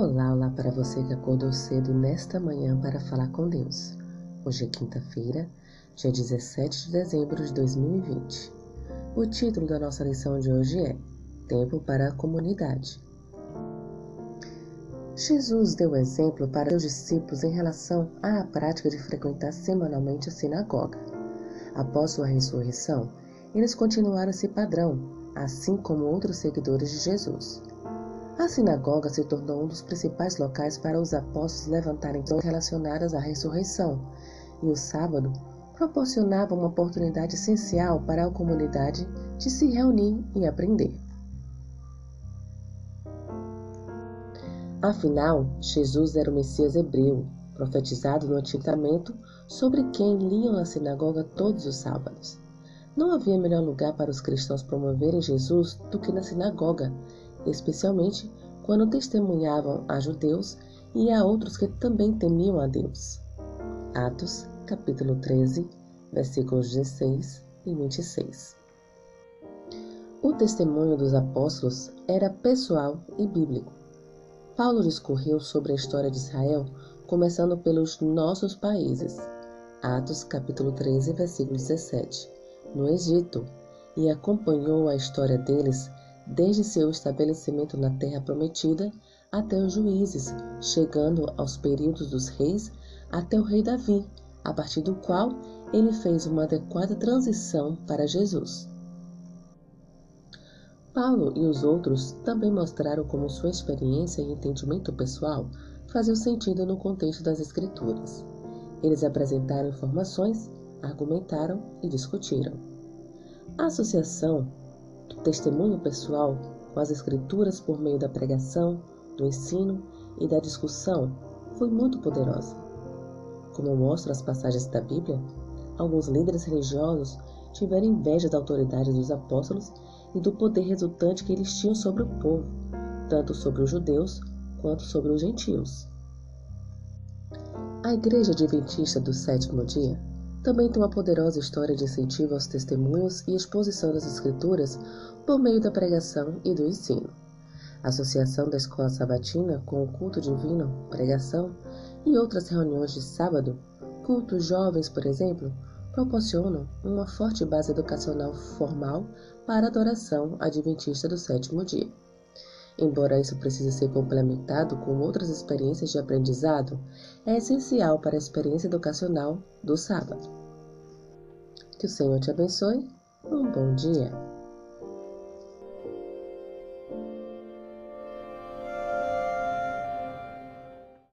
Olá, olá para você que acordou cedo nesta manhã para falar com Deus. Hoje é quinta-feira, dia 17 de dezembro de 2020. O título da nossa lição de hoje é Tempo para a Comunidade. Jesus deu exemplo para seus discípulos em relação à prática de frequentar semanalmente a sinagoga. Após sua ressurreição, eles continuaram esse padrão, assim como outros seguidores de Jesus. A sinagoga se tornou um dos principais locais para os apóstolos levantarem questões relacionadas à ressurreição, e o sábado proporcionava uma oportunidade essencial para a comunidade de se reunir e aprender. Afinal, Jesus era o Messias hebreu, profetizado no Antigo Testamento, sobre quem liam na sinagoga todos os sábados. Não havia melhor lugar para os cristãos promoverem Jesus do que na sinagoga, especialmente quando testemunhavam a judeus e a outros que também temiam a Deus. Atos, capítulo 13, versículos 16 e 26. O testemunho dos apóstolos era pessoal e bíblico. Paulo discorreu sobre a história de Israel, começando pelos nossos países. Atos, capítulo 13, versículo 17, no Egito, e acompanhou a história deles desde seu estabelecimento na terra prometida até os juízes, chegando aos períodos dos reis até o rei Davi, a partir do qual ele fez uma adequada transição para Jesus. Paulo e os outros também mostraram como sua experiência e entendimento pessoal faziam sentido no contexto das Escrituras. Eles apresentaram informações, argumentaram e discutiram. A associação do testemunho pessoal com as Escrituras por meio da pregação, do ensino e da discussão foi muito poderosa. Como mostram as passagens da Bíblia, alguns líderes religiosos tiveram inveja da autoridade dos apóstolos e do poder resultante que eles tinham sobre o povo, tanto sobre os judeus quanto sobre os gentios. A Igreja Adventista do Sétimo Dia também tem uma poderosa história de incentivo aos testemunhos e exposição das Escrituras por meio da pregação e do ensino. A associação da Escola Sabatina com o culto divino, pregação e outras reuniões de sábado, cultos jovens, por exemplo, proporcionam uma forte base educacional formal para a adoração adventista do sétimo dia. Embora isso precise ser complementado com outras experiências de aprendizado, é essencial para a experiência educacional do sábado. Que o Senhor te abençoe. Um bom dia.